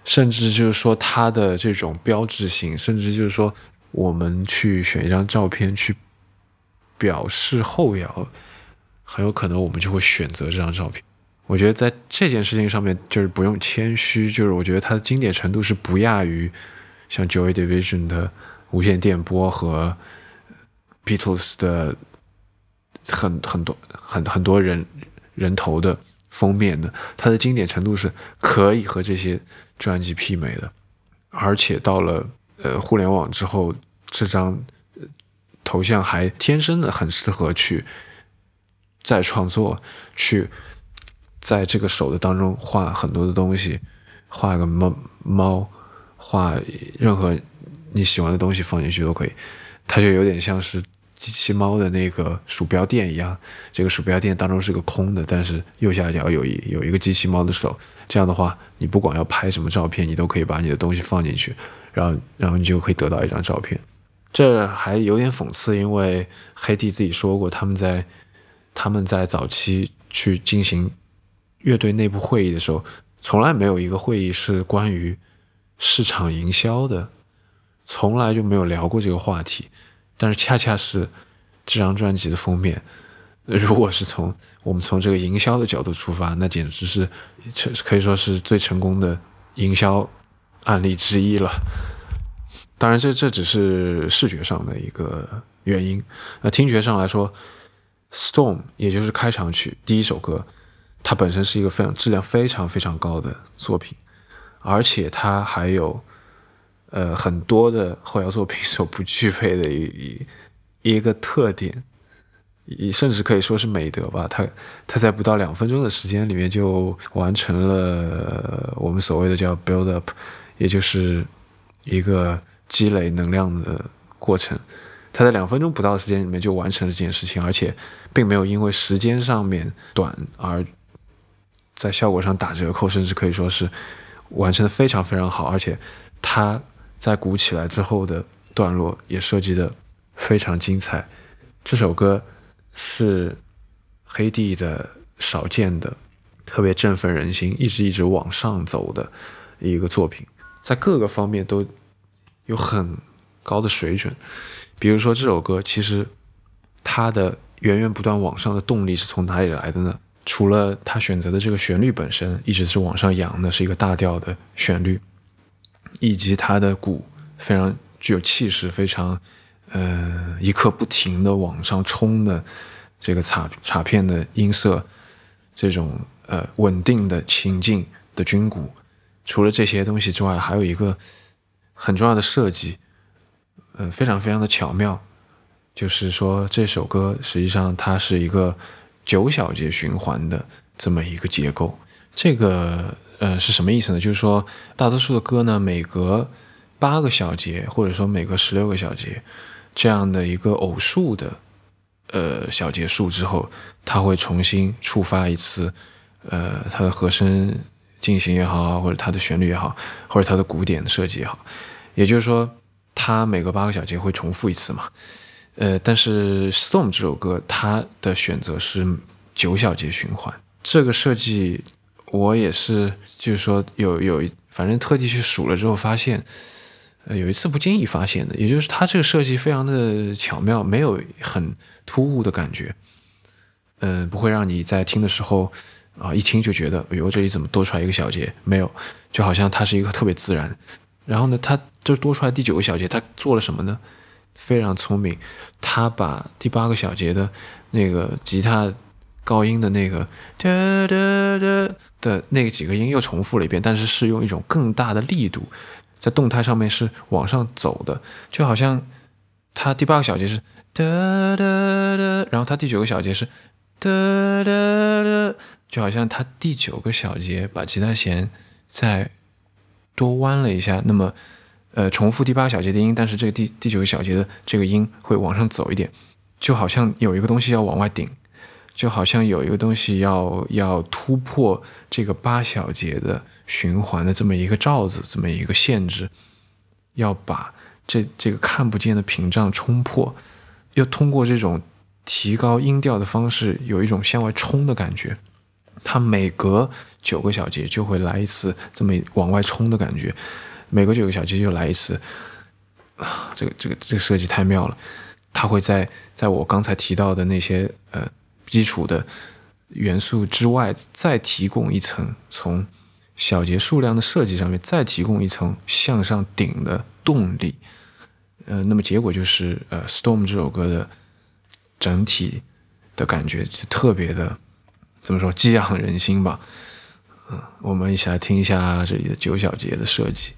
甚至就是说它的这种标志性，甚至就是说我们去选一张照片去表示后摇，很有可能我们就会选择这张照片。我觉得在这件事情上面，就是不用谦虚，就是我觉得它的经典程度是不亚于像 Joy Division 的无线电波和 Beatles 的很很多很很多人人头的封面的，它的经典程度是可以和这些专辑媲美的，而且到了呃互联网之后，这张头像还天生的很适合去再创作去。在这个手的当中画很多的东西，画个猫猫，画任何你喜欢的东西放进去都可以，它就有点像是机器猫的那个鼠标垫一样。这个鼠标垫当中是个空的，但是右下角有一有一个机器猫的手。这样的话，你不管要拍什么照片，你都可以把你的东西放进去，然后然后你就可以得到一张照片。这还有点讽刺，因为黑弟自己说过，他们在他们在早期去进行。乐队内部会议的时候，从来没有一个会议是关于市场营销的，从来就没有聊过这个话题。但是恰恰是这张专辑的封面，如果是从我们从这个营销的角度出发，那简直是可以说是最成功的营销案例之一了。当然，这这只是视觉上的一个原因。那听觉上来说，《Storm》也就是开场曲第一首歌。它本身是一个非常质量非常非常高的作品，而且它还有呃很多的后摇作品所不具备的一一一个特点，也甚至可以说是美德吧。它它在不到两分钟的时间里面就完成了我们所谓的叫 build up，也就是一个积累能量的过程。它在两分钟不到的时间里面就完成了这件事情，而且并没有因为时间上面短而。在效果上打折扣，甚至可以说是完成的非常非常好，而且它在鼓起来之后的段落也设计的非常精彩。这首歌是黑帝的少见的、特别振奋人心、一直一直往上走的一个作品，在各个方面都有很高的水准。比如说这首歌，其实它的源源不断往上的动力是从哪里来的呢？除了他选择的这个旋律本身一直是往上扬的，是一个大调的旋律，以及他的鼓非常具有气势，非常呃一刻不停的往上冲的这个镲镲片的音色，这种呃稳定的情境的军鼓，除了这些东西之外，还有一个很重要的设计，呃非常非常的巧妙，就是说这首歌实际上它是一个。九小节循环的这么一个结构，这个呃是什么意思呢？就是说，大多数的歌呢，每隔八个小节，或者说每隔十六个小节，这样的一个偶数的呃小节数之后，它会重新触发一次，呃，它的和声进行也好，或者它的旋律也好，或者它的鼓点的设计也好，也就是说，它每隔八个小节会重复一次嘛。呃，但是《Storm》这首歌，它的选择是九小节循环。这个设计我也是，就是说有有，反正特地去数了之后发现，呃有一次不经意发现的，也就是它这个设计非常的巧妙，没有很突兀的感觉，嗯、不会让你在听的时候啊、一听就觉得，哎呦这里怎么多出来一个小节？没有，就好像它是一个特别自然。然后呢，它就多出来第九个小节，它做了什么呢？非常聪明，他把第八个小节的那个吉他高音的那个哒哒哒的那几个音又重复了一遍，但是是用一种更大的力度，在动态上面是往上走的，就好像他第八个小节是哒哒哒，然后他第九个小节是哒哒哒，就好像他第九个小节把吉他弦再多弯了一下，那么呃重复第八小节的音，但是这个第第九个小节的这个音会往上走一点，就好像有一个东西要往外顶，就好像有一个东西要要突破这个八小节的循环的这么一个罩子，这么一个限制，要把这这个看不见的屏障冲破，要通过这种提高音调的方式，有一种向外冲的感觉。它每隔九个小节就会来一次这么往外冲的感觉，每隔九个小节就来一次，啊，这个这个这个设计太妙了。它会在在我刚才提到的那些呃基础的元素之外，再提供一层从小节数量的设计上面再提供一层向上顶的动力。呃，那么结果就是呃《Storm》这首歌的整体的感觉就特别的怎么说激昂人心吧。嗯，我们一起来听一下这里的九小节的设计。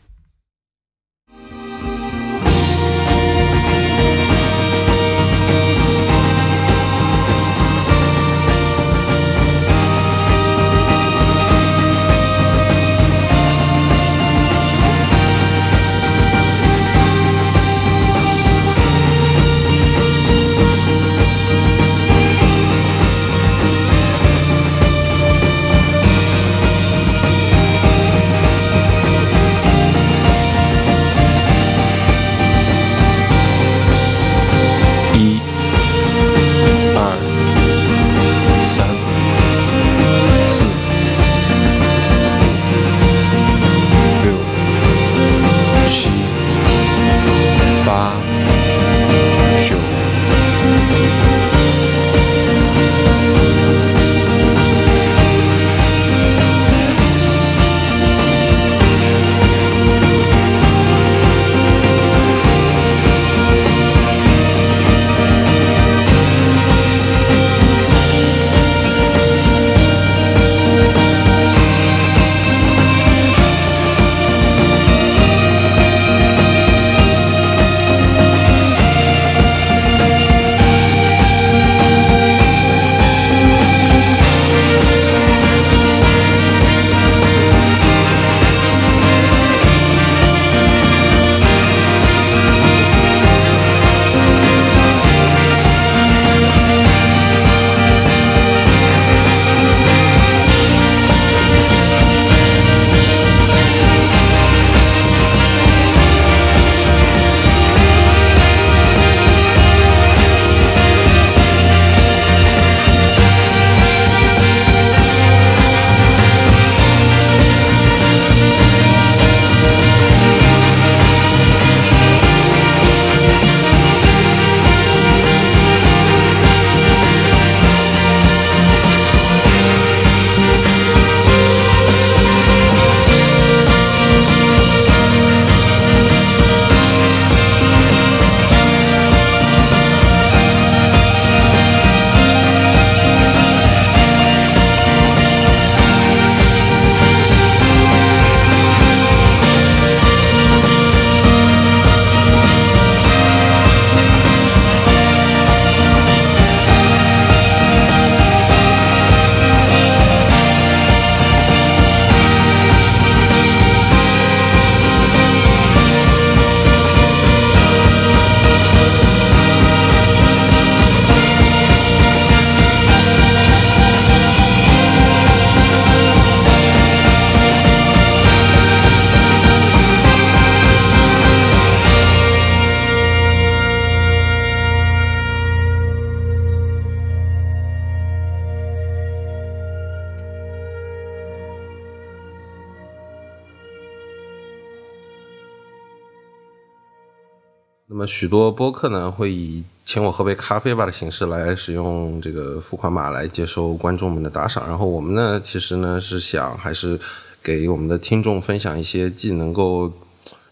许多播客呢会以请我喝杯咖啡吧的形式来使用这个付款码来接收观众们的打赏，然后我们呢其实呢是想还是给我们的听众分享一些既能够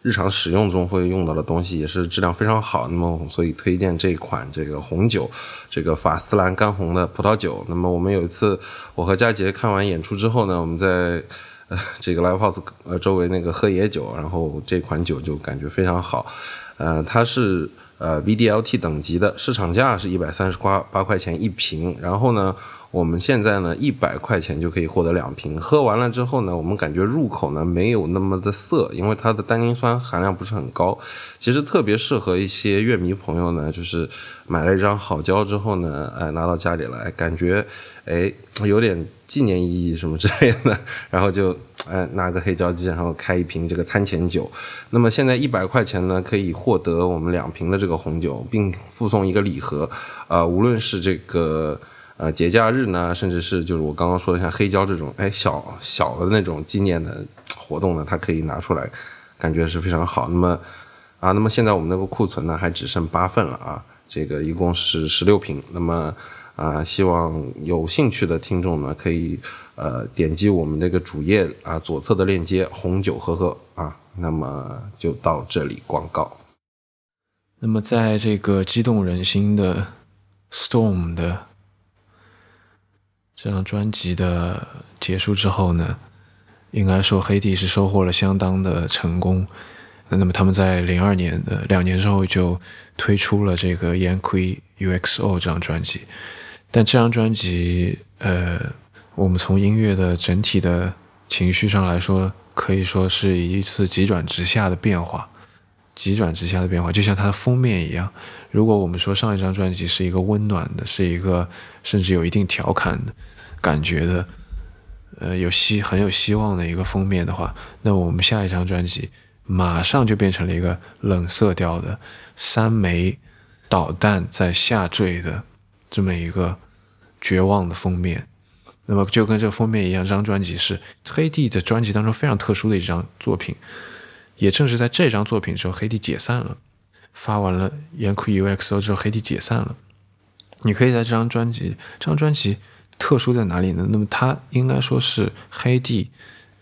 日常使用中会用到的东西，也是质量非常好。那么所以推荐这款这个红酒，这个法斯兰干红的葡萄酒。那么我们有一次我和佳杰看完演出之后呢，我们在呃 这个 live house 呃周围那个喝野酒，然后这款酒就感觉非常好。呃，它是呃 VDLT 等级的，市场价是一百三十八八块钱一瓶。然后呢，我们现在呢一百块钱就可以获得两瓶。喝完了之后呢，我们感觉入口呢没有那么的涩，因为它的单宁酸含量不是很高。其实特别适合一些乐迷朋友呢，就是买了一张好胶之后呢，哎拿到家里来，感觉哎有点纪念意义什么之类的，然后就。哎，拿个黑胶机，然后开一瓶这个餐前酒。那么现在一百块钱呢，可以获得我们两瓶的这个红酒，并附送一个礼盒。呃，无论是这个呃节假日呢，甚至是就是我刚刚说的像黑胶这种，哎小小的那种纪念的活动呢，它可以拿出来，感觉是非常好。那么啊，那么现在我们那个库存呢，还只剩八份了啊，这个一共是十六瓶。那么啊，希望有兴趣的听众呢，可以。呃，点击我们那个主页啊，左侧的链接，红酒喝喝啊，那么就到这里广告。那么，在这个激动人心的 Storm 的这张专辑的结束之后呢，应该说黑帝是收获了相当的成功。那么他们在零二年的两年之后就推出了这个 Yankee UXO 这张专辑，但这张专辑呃。我们从音乐的整体的情绪上来说，可以说是一次急转直下的变化，急转直下的变化，就像它的封面一样。如果我们说上一张专辑是一个温暖的，是一个甚至有一定调侃的感觉的，呃，有希很有希望的一个封面的话，那我们下一张专辑马上就变成了一个冷色调的三枚导弹在下坠的这么一个绝望的封面。那么就跟这个封面一样，这张专辑是黑帝的专辑当中非常特殊的一张作品。也正是在这张作品之后，黑帝解散了。发完了《严酷 UXO》之后，黑帝解散了。你可以在这张专辑，这张专辑特殊在哪里呢？那么它应该说是黑帝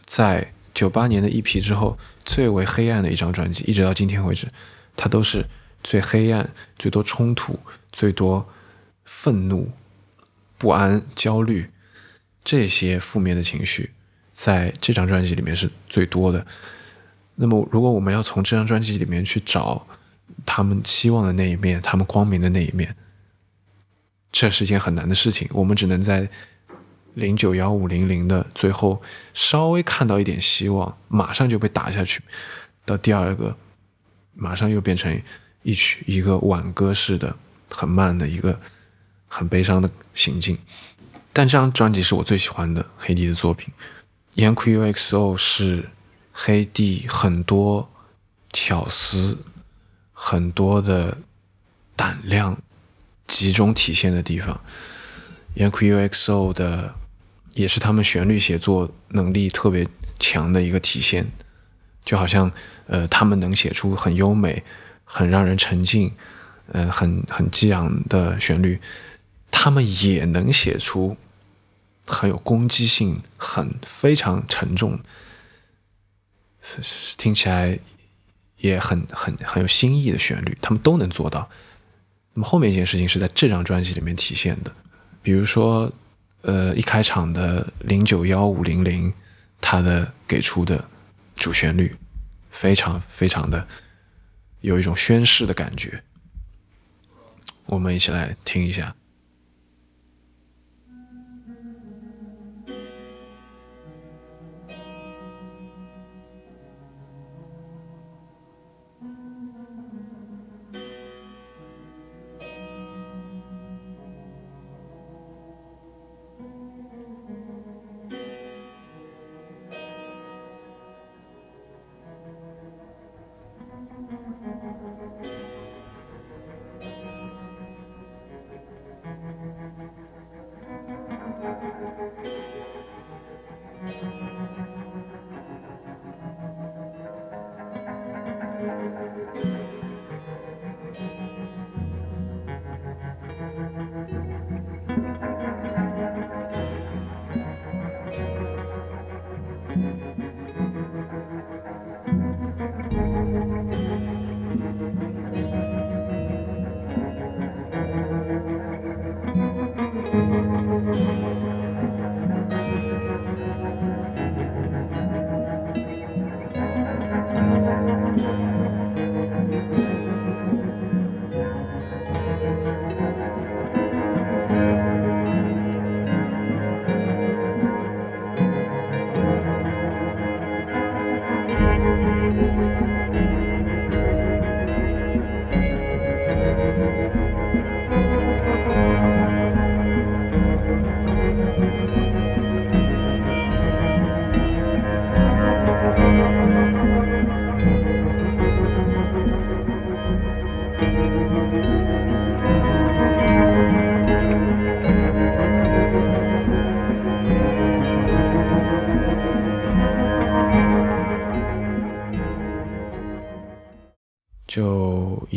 在九八年的一批之后最为黑暗的一张专辑，一直到今天为止，它都是最黑暗、最多冲突、最多愤怒、不安、焦虑。这些负面的情绪，在这张专辑里面是最多的。那么，如果我们要从这张专辑里面去找他们希望的那一面，他们光明的那一面，这是一件很难的事情。我们只能在零九幺五零零的最后稍微看到一点希望，马上就被打下去。到第二个，马上又变成一曲一个挽歌式的、很慢的一个很悲伤的行径。但这张专辑是我最喜欢的黑帝的作品，《Yank U X O》是黑帝很多巧思、很多的胆量集中体现的地方，《Young UXO》的也是他们旋律写作能力特别强的一个体现，就好像呃，他们能写出很优美、很让人沉浸、呃，很很激昂的旋律，他们也能写出。很有攻击性，很非常沉重，听起来也很很很有新意的旋律，他们都能做到。那么后面一件事情是在这张专辑里面体现的，比如说，呃，一开场的零九幺五零零，它的给出的主旋律，非常非常的有一种宣誓的感觉，我们一起来听一下。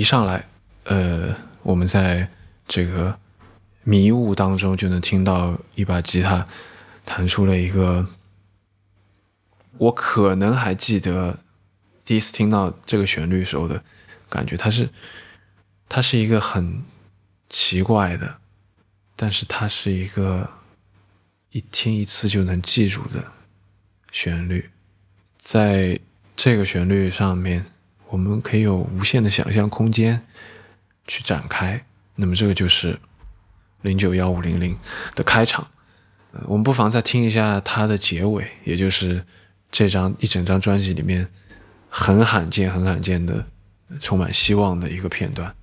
一上来，呃，我们在这个迷雾当中就能听到一把吉他弹出了一个，我可能还记得第一次听到这个旋律时候的感觉，它是它是一个很奇怪的，但是它是一个一听一次就能记住的旋律，在这个旋律上面，我们可以有无限的想象空间去展开。那么这个就是零九幺五零零的开场。呃，我们不妨再听一下它的结尾，也就是这张一整张专辑里面很罕见、很罕见的充满希望的一个片段。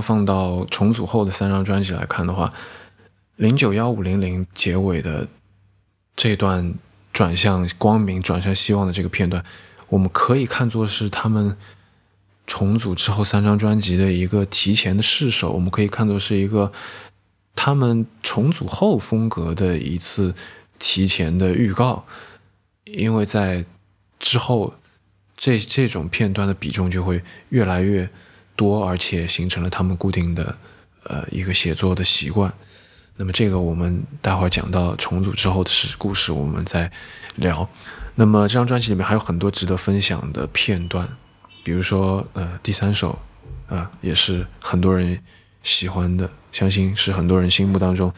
放到重组后的三张专辑来看的话，零九幺五零零结尾的这段转向光明、转向希望的这个片段，我们可以看作是他们重组之后三张专辑的一个提前的试手，我们可以看作是一个他们重组后风格的一次提前的预告，因为在之后这这种片段的比重就会越来越多，而且形成了他们固定的呃一个写作的习惯。那么这个我们待会儿讲到重组之后的事故事，我们再聊。那么这张专辑里面还有很多值得分享的片段，比如说呃第三首啊、也是很多人喜欢的，相信是很多人心目当中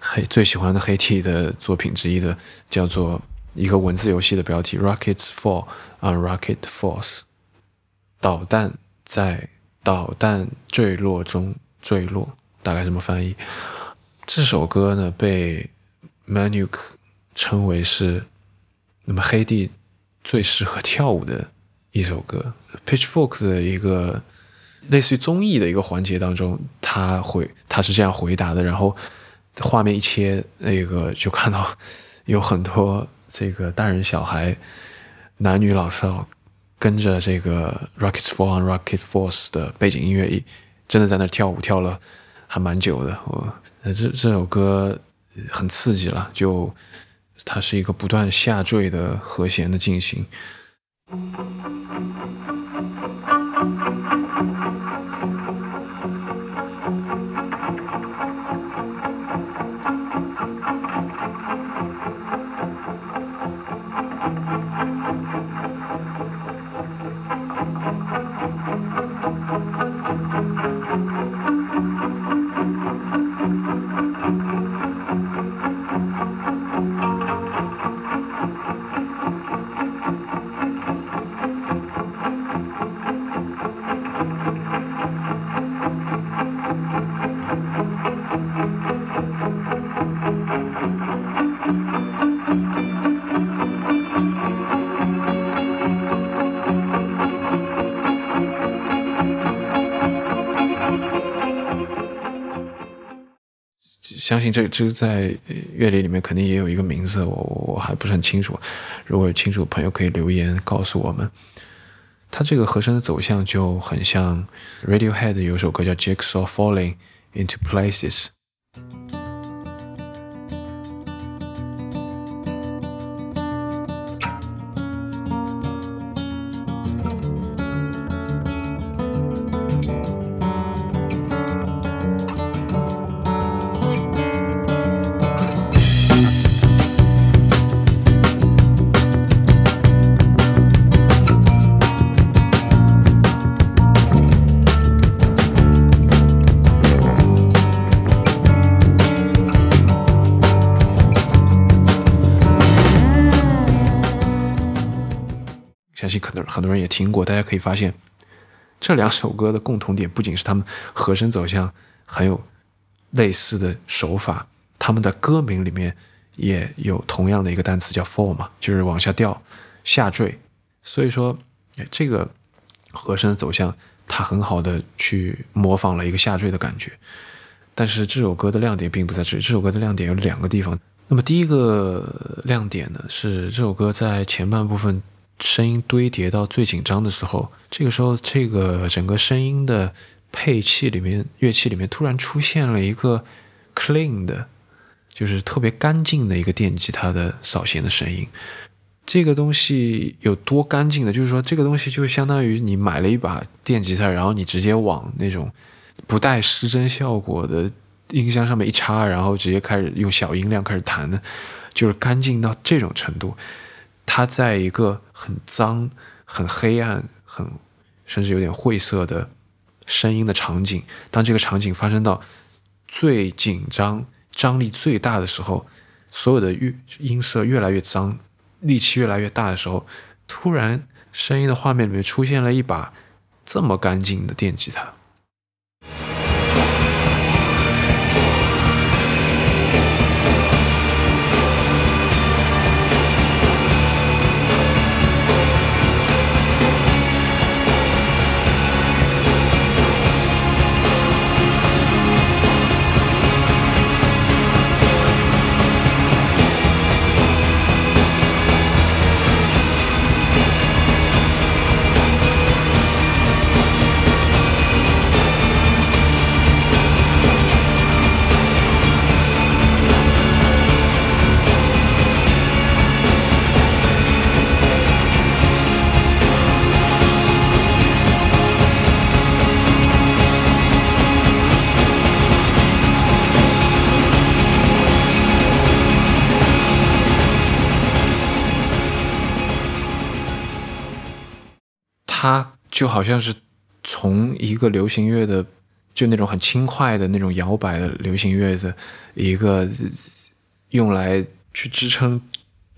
黑最喜欢的黑 T 的作品之一的，叫做一个文字游戏的标题 “Rockets Fall on Rocket Force”，导弹在导弹坠落中坠落，大概这么翻译。这首歌呢被 Manuk 称为是那么黑帝最适合跳舞的一首歌。Pitchfork 的一个类似于综艺的一个环节当中，他回他是这样回答的，然后画面一切，那个就看到有很多这个大人小孩、男女老少跟着这个 Rockets Fall on Rocket Force 的背景音乐真的在那跳舞，跳了还蛮久的。我这这首歌很刺激了，就它是一个不断下坠的和弦的进行。相信这这个在乐理里面肯定也有一个名字，我我还不是很清楚。如果有清楚的朋友可以留言告诉我们。它这个和声的走向就很像 Radiohead 有首歌叫《Jigsaw Falling into Places》。相信可能很多人也听过，大家可以发现，这两首歌的共同点不仅是他们和声走向很有类似的手法，他们的歌名里面也有同样的一个单词叫 fall 嘛，就是往下掉、下坠。所以说，哎这个和声走向，它很好的去模仿了一个下坠的感觉。但是这首歌的亮点并不在这里，这首歌的亮点有两个地方。那么第一个亮点呢，是这首歌在前半部分声音堆叠到最紧张的时候，这个时候这个整个声音的配器里面、乐器里面突然出现了一个 clean 的，就是特别干净的一个电吉他的扫弦的声音。这个东西有多干净呢？就是说，这个东西就相当于你买了一把电吉他，然后你直接往那种不带失真效果的音箱上面一插，然后直接开始用小音量开始弹的，就是干净到这种程度。它在一个很脏、很黑暗、很甚至有点晦涩的声音的场景，当这个场景发生到最紧张、张力最大的时候，所有的乐音色越来越脏，力气越来越大的时候，突然声音的画面里面出现了一把这么干净的电吉他。就好像是从一个流行乐的，就那种很轻快的那种摇摆的流行乐的一个用来去支撑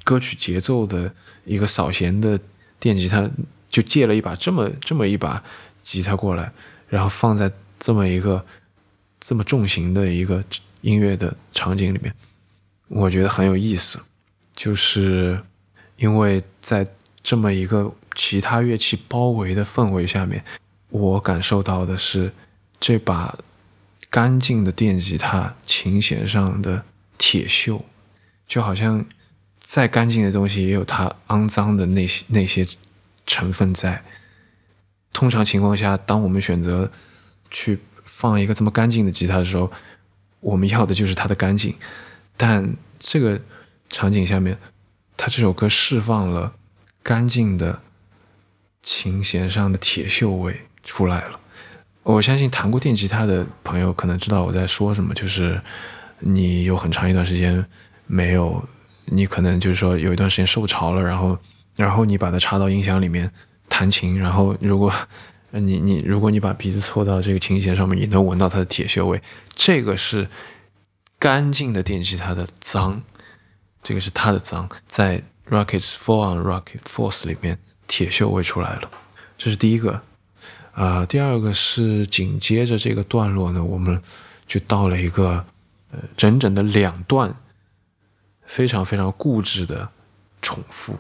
歌曲节奏的一个扫弦的电吉他，就借了一把这么这么一把吉他过来，然后放在这么一个这么重型的一个音乐的场景里面，我觉得很有意思，就是因为在这么一个其他乐器包围的氛围下面，我感受到的是这把干净的电吉他琴弦上的铁锈，就好像再干净的东西也有它肮脏的那些那些成分在。通常情况下，当我们选择去放一个这么干净的吉他的时候，我们要的就是它的干净。但这个场景下面，他这首歌释放了干净的琴弦上的铁锈味出来了。我相信弹过电吉他的朋友可能知道我在说什么，就是你有很长一段时间没有，你可能就是说有一段时间受潮了，然后然后你把它插到音响里面弹琴，然后如果你你如果你把鼻子凑到这个琴弦上面，你能闻到它的铁锈味，这个是干净的电吉他的脏，这个是它的脏，在 Rockets Fall on Rocket Force 里面铁锈味出来了，这是第一个。呃、第二个是紧接着这个段落呢，我们就到了一个呃整整的两段非常非常固执的重复。